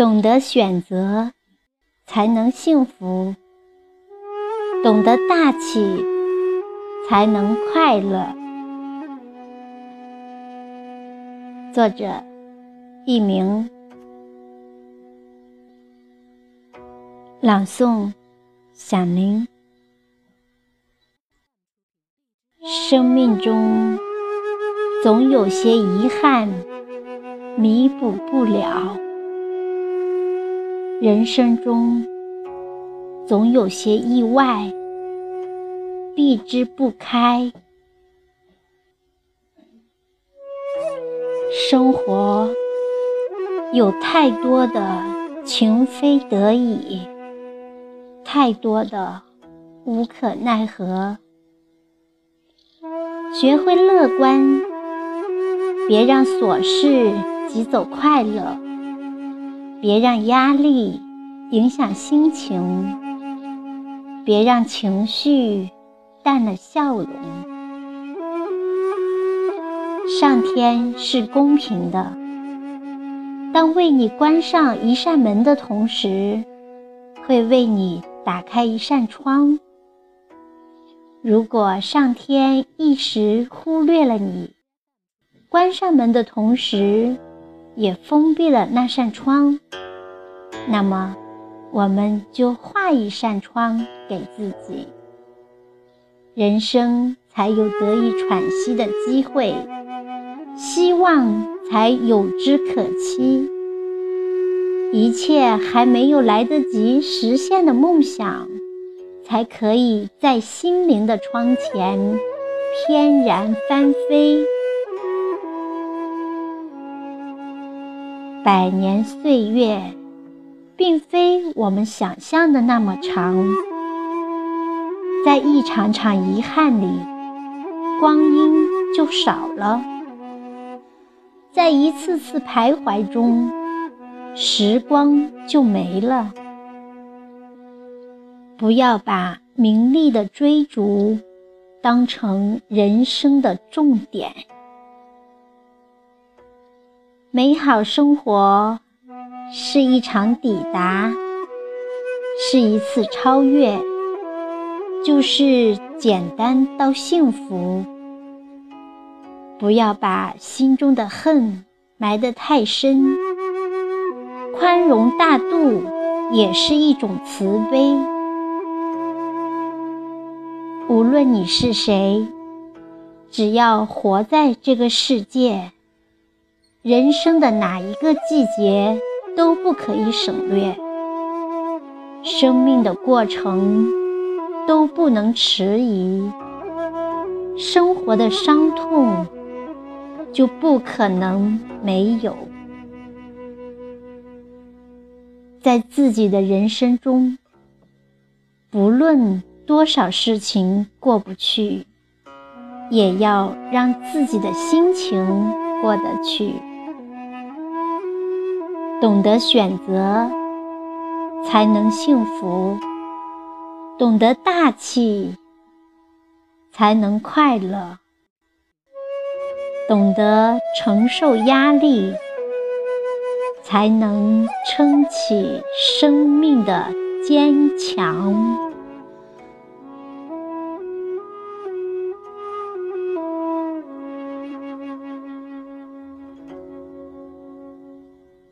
懂得选择，才能幸福；懂得大气，才能快乐。作者：佚名，朗诵：响铃。生命中总有些遗憾，弥补不了。人生中总有些意外，避之不开。生活有太多的情非得已，太多的无可奈何。学会乐观，别让琐事挤走快乐。别让压力影响心情，别让情绪淡了笑容。上天是公平的，当为你关上一扇门的同时，会为你打开一扇窗。如果上天一时忽略了你，关上门的同时，也封闭了那扇窗，那么我们就画一扇窗给自己，人生才有得以喘息的机会，希望才有之可期。一切还没有来得及实现的梦想，才可以在心灵的窗前翩然翻飞。百年岁月，并非我们想象的那么长。在一场场遗憾里，光阴就少了；在一次次徘徊中，时光就没了。不要把名利的追逐当成人生的重点。美好生活是一场抵达，是一次超越，就是简单到幸福。不要把心中的恨埋得太深，宽容大度也是一种慈悲。无论你是谁，只要活在这个世界。人生的哪一个季节都不可以省略，生命的过程都不能迟疑，生活的伤痛就不可能没有。在自己的人生中，不论多少事情过不去，也要让自己的心情过得去。懂得选择，才能幸福；懂得大气，才能快乐；懂得承受压力，才能撑起生命的坚强。